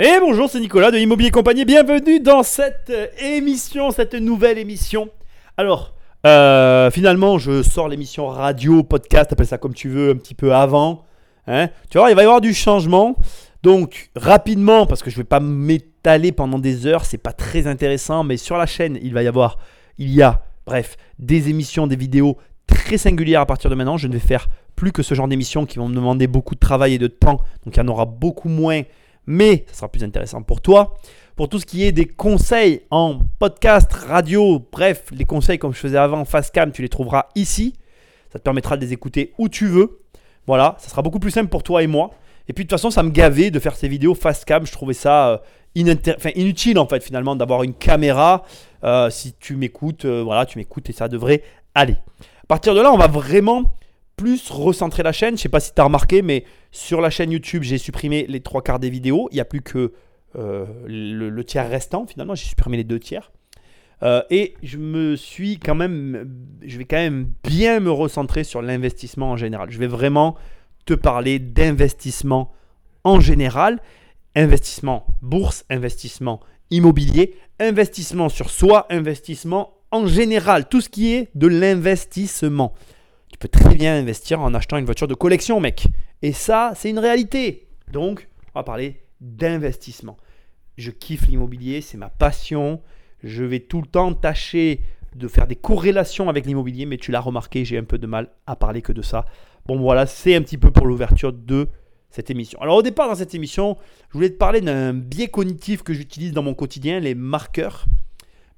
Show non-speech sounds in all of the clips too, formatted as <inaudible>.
Et bonjour, c'est Nicolas de Immobilier Compagnie. Bienvenue dans cette euh, émission, cette nouvelle émission. Alors, euh, finalement, je sors l'émission radio, podcast, appelle ça comme tu veux, un petit peu avant. Hein. Tu vois, il va y avoir du changement. Donc, rapidement, parce que je ne vais pas m'étaler pendant des heures, c'est pas très intéressant, mais sur la chaîne, il va y avoir, il y a, bref, des émissions, des vidéos très singulières à partir de maintenant. Je ne vais faire plus que ce genre d'émissions qui vont me demander beaucoup de travail et de temps. Donc, il y en aura beaucoup moins mais ça sera plus intéressant pour toi. Pour tout ce qui est des conseils en podcast, radio, bref, les conseils comme je faisais avant, face cam, tu les trouveras ici. Ça te permettra de les écouter où tu veux. Voilà, ça sera beaucoup plus simple pour toi et moi. Et puis de toute façon, ça me gavait de faire ces vidéos face cam. Je trouvais ça euh, inutile en fait finalement d'avoir une caméra. Euh, si tu m'écoutes, euh, voilà, tu m'écoutes et ça devrait aller. À partir de là, on va vraiment plus recentrer la chaîne. Je sais pas si tu as remarqué, mais sur la chaîne YouTube, j'ai supprimé les trois quarts des vidéos. Il n'y a plus que euh, le, tiers restant. Finalement, j'ai supprimé les deux tiers. Euh, et je me suis quand même, je vais quand même bien me recentrer sur l'investissement en général. Je vais vraiment te parler d'investissement en général, investissement bourse, investissement immobilier, investissement sur soi, investissement en général, tout ce qui est de l'investissement. Tu peux très bien investir en achetant une voiture de collection, mec. Et ça, c'est une réalité. Donc, on va parler d'investissement. Je kiffe l'immobilier, c'est ma passion. Je vais tout le temps tâcher de faire des corrélations avec l'immobilier, mais tu l'as remarqué, j'ai un peu de mal à parler que de ça. Bon, voilà, c'est un petit peu pour l'ouverture de cette émission. Alors, au départ, dans cette émission, je voulais te parler d'un biais cognitif que j'utilise dans mon quotidien, les marqueurs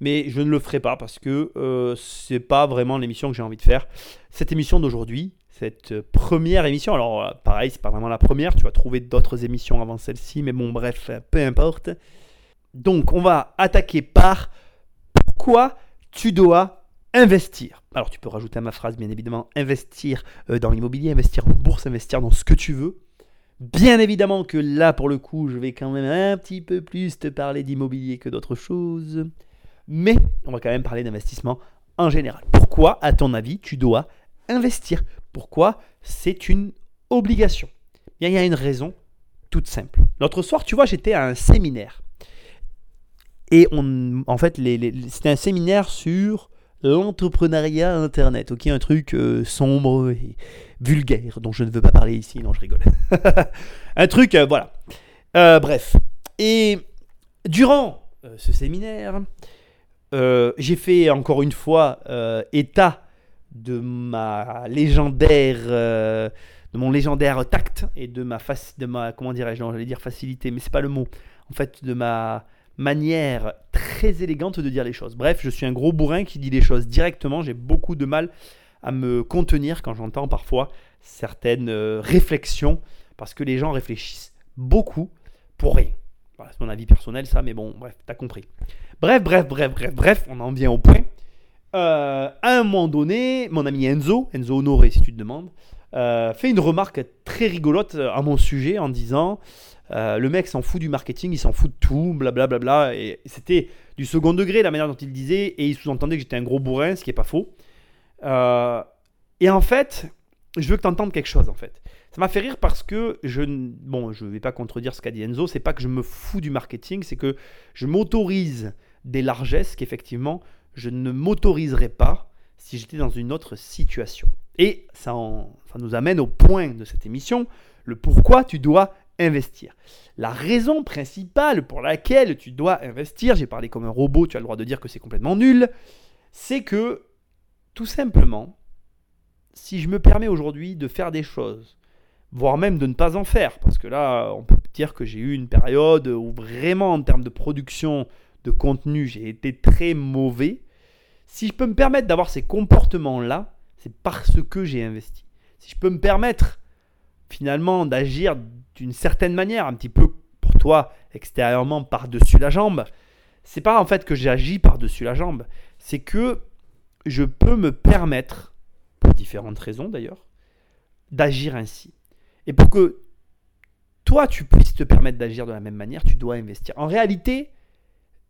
mais je ne le ferai pas parce que euh, ce n'est pas vraiment l'émission que j'ai envie de faire. Cette émission d'aujourd'hui, cette première émission, alors euh, pareil, c'est pas vraiment la première, tu vas trouver d'autres émissions avant celle-ci, mais bon, bref, peu importe. Donc, on va attaquer par pourquoi tu dois investir. Alors, tu peux rajouter à ma phrase, bien évidemment, investir euh, dans l'immobilier, investir en bourse, investir dans ce que tu veux. Bien évidemment que là, pour le coup, je vais quand même un petit peu plus te parler d'immobilier que d'autres choses mais on va quand même parler d'investissement en général. Pourquoi, à ton avis, tu dois investir? Pourquoi c'est une obligation? Il y a une raison toute simple. L'autre soir, tu vois, j'étais à un séminaire. Et en fait, c'était un séminaire sur l'entrepreneuriat Internet. Ok, un truc euh, sombre et vulgaire dont je ne veux pas parler ici. Non, je rigole. <laughs> un truc, euh, voilà. Euh, bref. Et durant ce séminaire, euh, j'ai fait encore une fois euh, état de ma légendaire, euh, de mon légendaire tact et de ma de ma comment dirais-je, j'allais dire facilité, mais c'est pas le mot. En fait, de ma manière très élégante de dire les choses. Bref, je suis un gros bourrin qui dit les choses directement. J'ai beaucoup de mal à me contenir quand j'entends parfois certaines réflexions parce que les gens réfléchissent beaucoup pour rien. Mon avis personnel, ça, mais bon, bref, t'as compris. Bref, bref, bref, bref, bref, on en vient au point. Euh, à un moment donné, mon ami Enzo, Enzo Honoré si tu te demandes, euh, fait une remarque très rigolote à mon sujet en disant euh, le mec s'en fout du marketing, il s'en fout de tout, blablabla. Bla, bla, et c'était du second degré la manière dont il disait, et il sous-entendait que j'étais un gros bourrin, ce qui n'est pas faux. et en fait, je veux que tu entendes quelque chose en fait. Ça m'a fait rire parce que je bon, je vais pas contredire ce qu'a dit Enzo, c'est pas que je me fous du marketing, c'est que je m'autorise des largesses qu'effectivement je ne m'autoriserais pas si j'étais dans une autre situation. Et ça, ça nous amène au point de cette émission, le pourquoi tu dois investir. La raison principale pour laquelle tu dois investir, j'ai parlé comme un robot, tu as le droit de dire que c'est complètement nul, c'est que tout simplement, si je me permets aujourd'hui de faire des choses, voire même de ne pas en faire, parce que là, on peut dire que j'ai eu une période où vraiment en termes de production de contenu, j'ai été très mauvais. Si je peux me permettre d'avoir ces comportements-là, c'est parce que j'ai investi. Si je peux me permettre finalement d'agir d'une certaine manière, un petit peu pour toi extérieurement par-dessus la jambe, c'est pas en fait que j'agis par-dessus la jambe, c'est que je peux me permettre, pour différentes raisons d'ailleurs, d'agir ainsi. Et pour que toi tu puisses te permettre d'agir de la même manière, tu dois investir. En réalité,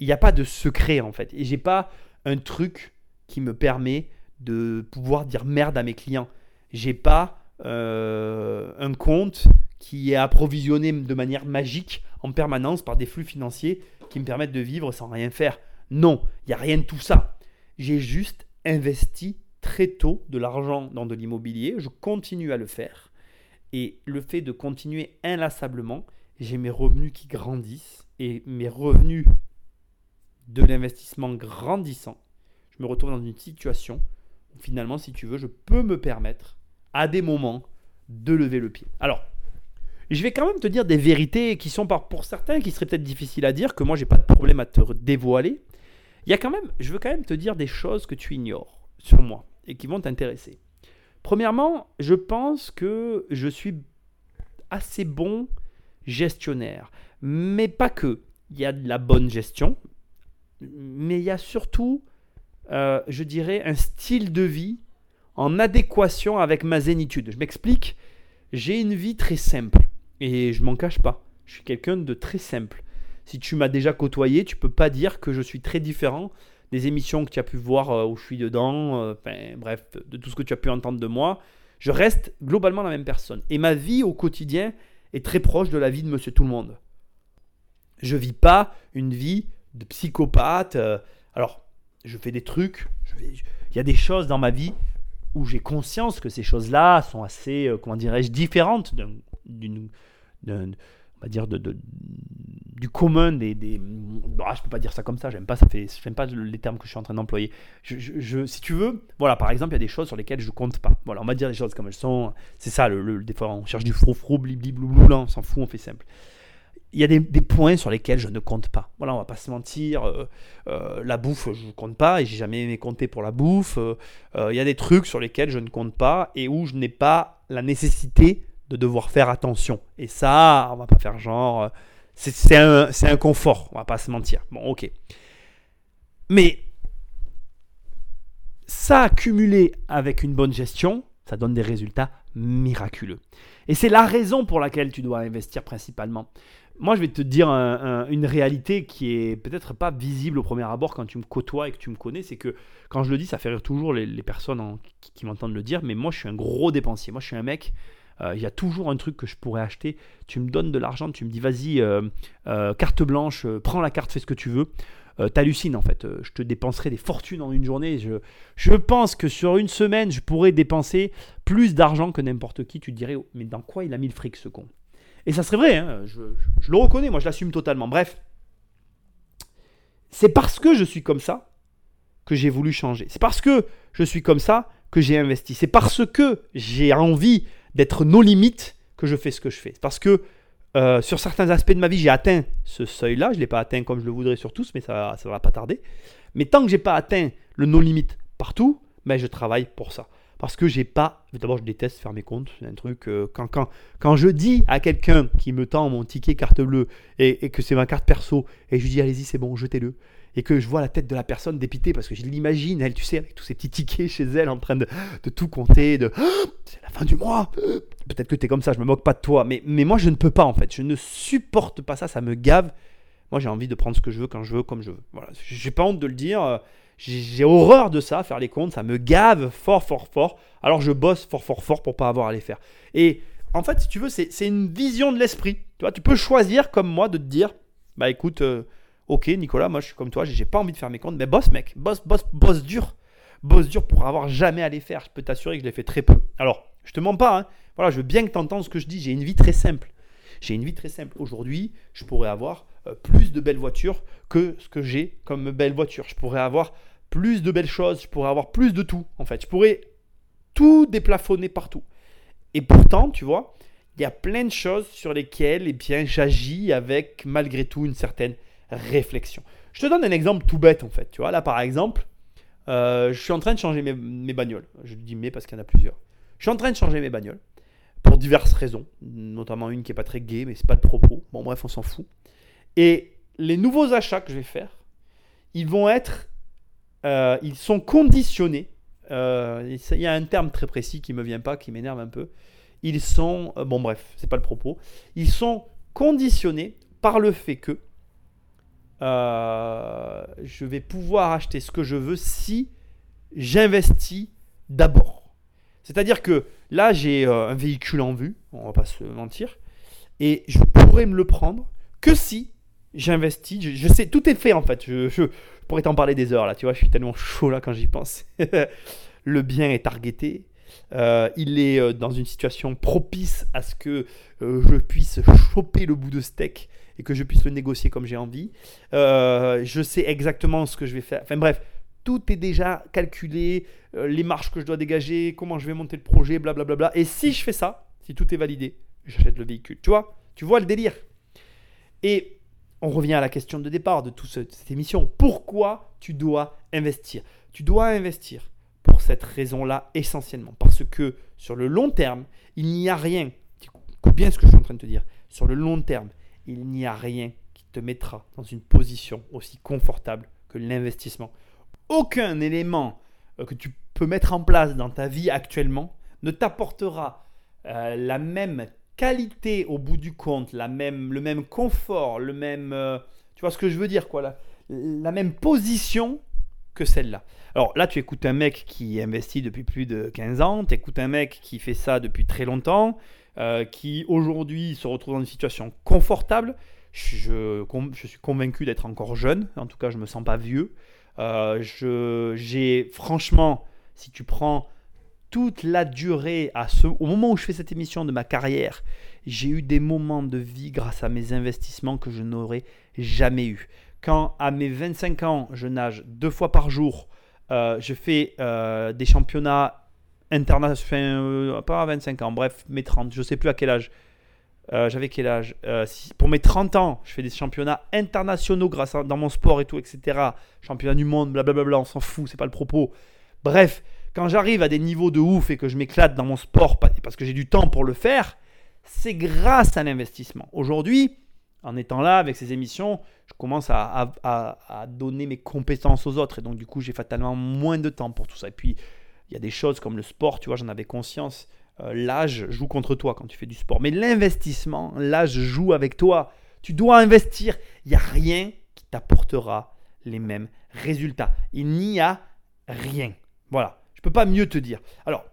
il n'y a pas de secret en fait. Et j'ai pas un truc qui me permet de pouvoir dire merde à mes clients. J'ai pas euh, un compte qui est approvisionné de manière magique en permanence par des flux financiers qui me permettent de vivre sans rien faire. Non, il n'y a rien de tout ça. J'ai juste investi très tôt de l'argent dans de l'immobilier. Je continue à le faire. Et le fait de continuer inlassablement, j'ai mes revenus qui grandissent et mes revenus de l'investissement grandissant, je me retrouve dans une situation où finalement, si tu veux, je peux me permettre à des moments de lever le pied. Alors, je vais quand même te dire des vérités qui sont pour certains qui seraient peut-être difficiles à dire, que moi j'ai pas de problème à te dévoiler. Il y a quand même, je veux quand même te dire des choses que tu ignores sur moi et qui vont t'intéresser. Premièrement, je pense que je suis assez bon gestionnaire, mais pas que. Il y a de la bonne gestion, mais il y a surtout, euh, je dirais, un style de vie en adéquation avec ma zénitude. Je m'explique, j'ai une vie très simple et je m'en cache pas. Je suis quelqu'un de très simple. Si tu m'as déjà côtoyé, tu peux pas dire que je suis très différent des émissions que tu as pu voir euh, où je suis dedans, euh, bref, de tout ce que tu as pu entendre de moi, je reste globalement la même personne. Et ma vie au quotidien est très proche de la vie de monsieur tout le monde. Je vis pas une vie de psychopathe. Euh, alors, je fais des trucs, il y a des choses dans ma vie où j'ai conscience que ces choses-là sont assez, comment dirais-je, différentes d'une on va dire, de, du commun des. des ah, je peux pas dire ça comme ça, j'aime pas, ça fait, j'aime pas les termes que je suis en train d'employer. Je, si tu veux, voilà, par exemple, il y a des choses sur lesquelles je compte pas. Voilà, on va dire les choses comme elles sont. C'est ça, le, des fois, on cherche du frou-frou, blibli-blou, là, on s'en fout, on fait simple. Il y a des, des, points sur lesquels je ne compte pas. Voilà, on va pas se mentir. Euh, euh, la bouffe, je ne compte pas et j'ai jamais aimé compter pour la bouffe. Euh, il y a des trucs sur lesquels je ne compte pas et où je n'ai pas la nécessité de devoir faire attention. Et ça, on va pas faire genre. C'est un, confort, on va pas se mentir. Bon, ok. Mais ça accumulé avec une bonne gestion, ça donne des résultats miraculeux. Et c'est la raison pour laquelle tu dois investir principalement. Moi, je vais te dire une réalité qui est peut-être pas visible au premier abord quand tu me côtoies et que tu me connais. C'est que quand je le dis, ça fait rire toujours les, personnes qui, qui m'entendent le dire. Mais moi, je suis un gros dépensier. Moi, je suis un mec il y a toujours un truc que je pourrais acheter. Tu me donnes de l'argent, tu me dis vas-y, euh, euh, carte blanche, prends la carte, fais ce que tu veux. T'hallucines en fait. je te dépenserai des fortunes en une journée. Je, je pense que sur une semaine, je pourrais dépenser plus d'argent que n'importe qui. Tu te dirais, oh, mais dans quoi il a mis le fric ce con? Et ça serait vrai, hein, je, je, le reconnais, moi je l'assume totalement. Bref, c'est parce que je suis comme ça que j'ai voulu changer. C'est parce que je suis comme ça que j'ai investi. C'est parce que j'ai envie d'être nos limites que je fais ce que je fais. Parce que euh, sur certains aspects de ma vie, j'ai atteint ce seuil-là. Je ne l'ai pas atteint comme je le voudrais sur tous, mais ça ne va pas tarder. Mais tant que j'ai pas atteint le no limites partout, ben, je travaille pour ça. Parce que j'ai pas. D'abord, je déteste faire mes comptes. C'est un truc. Euh, quand, quand, quand je dis à quelqu'un qui me tend mon ticket carte bleue et, et que c'est ma carte perso, et je lui dis allez-y, c'est bon, jetez-le et que je vois la tête de la personne dépitée parce que je l'imagine, elle, tu sais, avec tous ces petits tickets chez elle en train de, tout compter, de <gasps> c'est la fin du mois. <gasps> Peut-être que tu es comme ça, je me moque pas de toi, mais, mais moi je ne peux pas en fait, je ne supporte pas ça, ça me gave. Moi j'ai envie de prendre ce que je veux quand je veux, comme je veux. Voilà, j'ai pas honte de le dire. J'ai horreur de ça, faire les comptes, ça me gave fort, fort, fort. Alors je bosse fort, fort, fort pour pas avoir à les faire. Et en fait, si tu veux, c'est une vision de l'esprit. Tu vois, tu peux choisir comme moi de te dire, bah écoute, euh, Ok, Nicolas, moi je suis comme toi, j'ai pas envie de faire mes comptes, mais bosse, mec, bosse, bosse, bosse dur. Bosse dur pour avoir jamais à les faire. Je peux t'assurer que je l'ai fait très peu. Alors, je te mens pas, hein. Voilà, je veux bien que tu entendes ce que je dis. J'ai une vie très simple. J'ai une vie très simple. Aujourd'hui, je pourrais avoir euh, plus de belles voitures que ce que j'ai comme belles voitures. Je pourrais avoir plus de belles choses. Je pourrais avoir plus de tout, en fait. Je pourrais tout déplafonner partout. Et pourtant, tu vois, il y a plein de choses sur lesquelles eh bien, j'agis avec malgré tout une certaine réflexion. Je te donne un exemple tout bête en fait. Tu vois, là par exemple, euh, je suis en train de changer mes, bagnoles. Je dis mais parce qu'il y en a plusieurs. Je suis en train de changer mes bagnoles pour diverses raisons, notamment une qui est pas très gay, mais c'est pas de propos. Bon bref, on s'en fout. Et les nouveaux achats que je vais faire, ils vont être, euh, ils sont conditionnés. Euh, il y a un terme très précis qui me vient pas, qui m'énerve un peu. Ils sont, bon bref, c'est pas le propos. Ils sont conditionnés par le fait que euh, je vais pouvoir acheter ce que je veux si j'investis d'abord. C'est-à-dire que là, j'ai euh, un véhicule en vue, on va pas se mentir, et je pourrais me le prendre que si j'investis. Je, sais, tout est fait en fait. Je, pourrais t'en parler des heures là, tu vois, je suis tellement chaud là quand j'y pense. <laughs> le bien est targeté. Euh, il est dans une situation propice à ce que je puisse choper le bout de steak et que je puisse le négocier comme j'ai envie. je sais exactement ce que je vais faire. Enfin bref, tout est déjà calculé, les marges que je dois dégager, comment je vais monter le projet, blablabla. Bla, bla. Et si je fais ça, si tout est validé, j'achète le véhicule. Tu vois Tu vois le délire Et on revient à la question de départ de toute cette émission. Pourquoi tu dois investir? Tu dois investir pour cette raison-là essentiellement. Parce que sur le long terme, il n'y a rien, écoute bien ce que je suis en train de te dire, sur le long terme, il n'y a rien qui te mettra dans une position aussi confortable que l'investissement. Aucun élément euh, que tu peux mettre en place dans ta vie actuellement ne t'apportera euh, la même qualité au bout du compte, la même, le même confort, le même, euh, tu vois ce que je veux dire quoi, la, la même position que celle-là. Alors là, tu écoutes un mec qui investit depuis plus de 15 ans, tu écoutes un mec qui fait ça depuis très longtemps, euh, qui aujourd'hui se retrouve dans une situation confortable. Je, suis convaincu d'être encore jeune, en tout cas, je me sens pas vieux. Euh, j'ai franchement, si tu prends toute la durée à ce, au moment où je fais cette émission de ma carrière, j'ai eu des moments de vie grâce à mes investissements que je n'aurais jamais eu. Quand à mes 25 ans, je nage deux fois par jour, euh, je fais des championnats internationaux, euh, pas à 25 ans, bref, mes 30, je sais plus à quel âge. J'avais quel âge? Pour mes 30 ans, je fais des championnats internationaux grâce à, dans mon sport et tout, etc. Championnat du monde, blablabla, on s'en fout, c'est pas le propos. Bref, quand j'arrive à des niveaux de ouf et que je m'éclate dans mon sport parce que j'ai du temps pour le faire, c'est grâce à l'investissement. Aujourd'hui, en étant là avec ces émissions, je commence à, donner mes compétences aux autres. Et donc, du coup, j'ai fatalement moins de temps pour tout ça. Et puis, il y a des choses comme le sport, tu vois, j'en avais conscience. Euh, l'âge joue contre toi quand tu fais du sport. Mais l'investissement, l'âge joue avec toi. Tu dois investir. Il n'y a rien qui t'apportera les mêmes résultats. Il n'y a rien. Voilà. Je ne peux pas mieux te dire. Alors,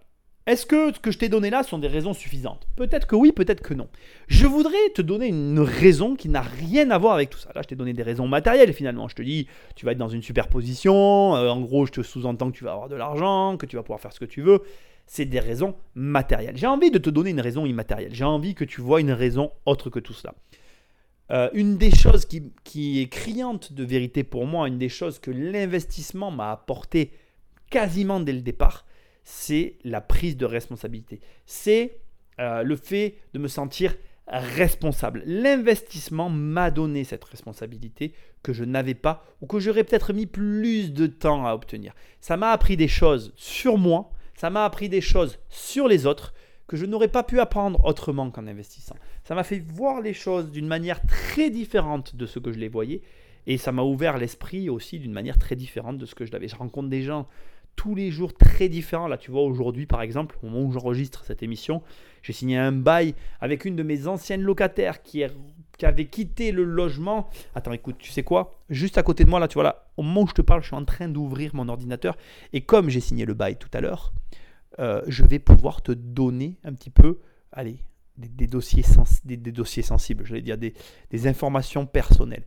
est-ce que ce que je t'ai donné là sont des raisons suffisantes? Peut-être que oui, peut-être que non. Je voudrais te donner une raison qui n'a rien à voir avec tout ça. Là, je t'ai donné des raisons matérielles finalement. Je te dis, tu vas être dans une super position. Euh, en gros, je te sous-entends que tu vas avoir de l'argent, que tu vas pouvoir faire ce que tu veux. C'est des raisons matérielles. J'ai envie de te donner une raison immatérielle. J'ai envie que tu vois une raison autre que tout cela. Euh, une des choses qui, qui est criante de vérité pour moi, une des choses que l'investissement m'a apporté quasiment dès le départ, c'est la prise de responsabilité. C'est euh, le fait de me sentir responsable. L'investissement m'a donné cette responsabilité que je n'avais pas ou que j'aurais peut-être mis plus de temps à obtenir. Ça m'a appris des choses sur moi, ça m'a appris des choses sur les autres que je n'aurais pas pu apprendre autrement qu'en investissant. Ça m'a fait voir les choses d'une manière très différente de ce que je les voyais et ça m'a ouvert l'esprit aussi d'une manière très différente de ce que je l'avais. Je rencontre des gens tous les jours très différents. Là, tu vois, aujourd'hui, par exemple, au moment où j'enregistre cette émission, j'ai signé un bail avec une de mes anciennes locataires qui, avait quitté le logement. Attends, écoute, tu sais quoi? Juste à côté de moi, là, tu vois, là, au moment où je te parle, je suis en train d'ouvrir mon ordinateur. Et comme j'ai signé le bail tout à l'heure, euh, je vais pouvoir te donner un petit peu, allez, des, dossiers, sensibles, je vais dire des, informations personnelles.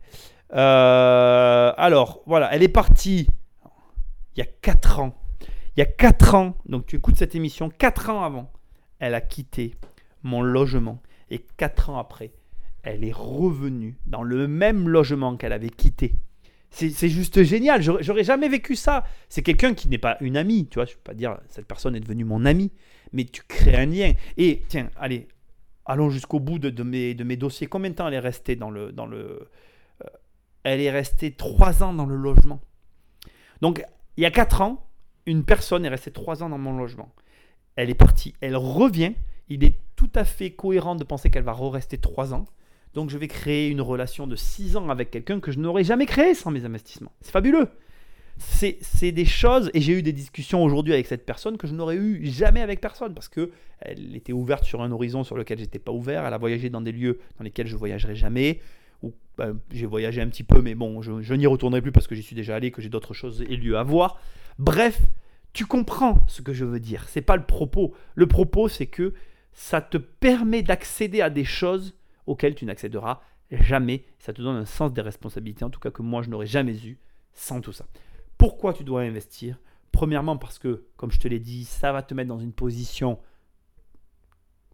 Euh, alors, voilà, elle est partie il y a 4 ans. Il y a 4 ans, donc tu écoutes cette émission, 4 ans avant, elle a quitté mon logement. Et 4 ans après, elle est revenue dans le même logement qu'elle avait quitté. C'est juste génial, j'aurais jamais vécu ça. C'est quelqu'un qui n'est pas une amie, tu vois, je ne peux pas dire cette personne est devenue mon amie, mais tu crées un lien. Et tiens, allez, allons jusqu'au bout de, mes, dossiers. Combien de temps elle est restée dans le... Dans le euh, elle est restée 3 ans dans le logement. Donc il y a 4 ans, une personne est restée 3 ans dans mon logement. Elle est partie, elle revient. Il est tout à fait cohérent de penser qu'elle va rester 3 ans. Donc je vais créer une relation de 6 ans avec quelqu'un que je n'aurais jamais créé sans mes investissements. C'est fabuleux. C'est des choses, et j'ai eu des discussions aujourd'hui avec cette personne que je n'aurais eu jamais avec personne, parce que elle était ouverte sur un horizon sur lequel j'étais pas ouvert, elle a voyagé dans des lieux dans lesquels je voyagerai jamais, bah, j'ai voyagé un petit peu, mais bon, je, n'y retournerai plus parce que j'y suis déjà allé, que j'ai d'autres choses et lieux à voir. Bref, tu comprends ce que je veux dire. C'est pas le propos. Le propos, c'est que ça te permet d'accéder à des choses auxquelles tu n'accéderas jamais. Ça te donne un sens des responsabilités, en tout cas que moi je n'aurais jamais eu sans tout ça. Pourquoi tu dois investir? Premièrement parce que, comme je te l'ai dit, ça va te mettre dans une position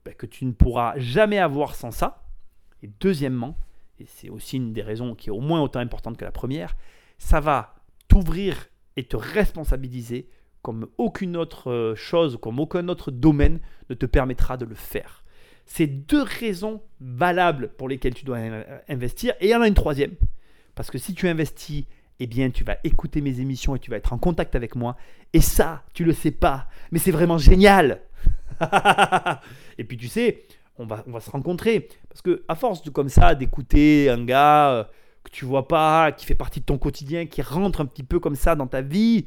ben, que tu ne pourras jamais avoir sans ça. Et deuxièmement, et c'est aussi une des raisons qui est au moins autant importante que la première, ça va t'ouvrir et te responsabiliser comme aucune autre euh, chose, comme aucun autre domaine ne te permettra de le faire. C'est deux raisons valables pour lesquelles tu dois investir. Et il y en a une troisième. Parce que si tu investis, eh bien, tu vas écouter mes émissions et tu vas être en contact avec moi. Et ça, tu le sais pas. Mais c'est vraiment génial. <laughs> et puis, tu sais, on va, on va se rencontrer. Parce que, à force de comme ça, d'écouter un gars euh, que tu vois pas, qui fait partie de ton quotidien, qui rentre un petit peu comme ça dans ta vie,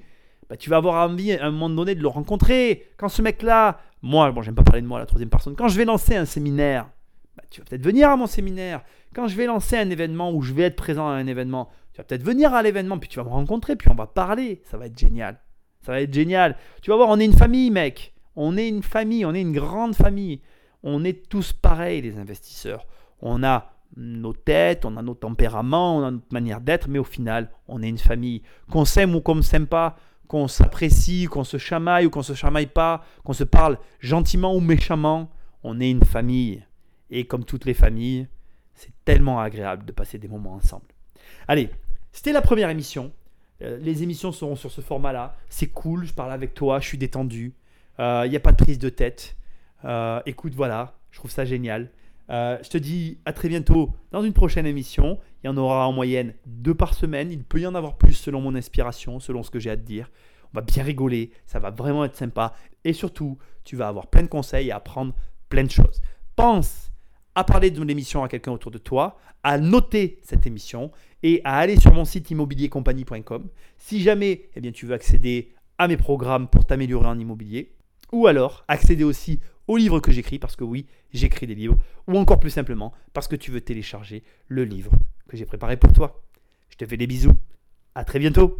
bah, tu vas avoir envie à un moment donné de le rencontrer. Quand ce mec-là, moi, bon, j'aime pas parler de moi la troisième personne, quand je vais lancer un séminaire, bah, tu vas peut-être venir à mon séminaire. Quand je vais lancer un événement ou je vais être présent à un événement, tu vas peut-être venir à l'événement, puis tu vas me rencontrer, puis on va parler. Ça va être génial. Ça va être génial. Tu vas voir, on est une famille, mec. On est une famille, on est une grande famille. On est tous pareils, les investisseurs. On a nos têtes, on a nos tempéraments, on a notre manière d'être, mais au final, on est une famille. Qu'on s'aime ou qu'on ne s'aime pas, qu'on s'apprécie, qu'on se chamaille ou qu'on se chamaille pas, qu'on se parle gentiment ou méchamment, on est une famille. Et comme toutes les familles, c'est tellement agréable de passer des moments ensemble. Allez, c'était la première émission. Euh, les émissions seront sur ce format-là. C'est cool, je parle avec toi, je suis détendu. Il euh, n'y a pas de prise de tête. Euh, écoute, voilà, je trouve ça génial. Je te dis à très bientôt dans une prochaine émission. Il y en aura en moyenne deux par semaine. Il peut y en avoir plus selon mon inspiration, selon ce que j'ai à te dire. On va bien rigoler, ça va vraiment être sympa. Et surtout, tu vas avoir plein de conseils et apprendre plein de choses. Pense à parler de l'émission à quelqu'un autour de toi, à noter cette émission et à aller sur mon site immobiliercompagnie.com si jamais eh bien, tu veux accéder à mes programmes pour t'améliorer en immobilier ou alors accéder aussi aux livres que j'écris parce que oui, j'écris des livres ou encore plus simplement parce que tu veux télécharger le livre que j'ai préparé pour toi. Je te fais des bisous. À très bientôt.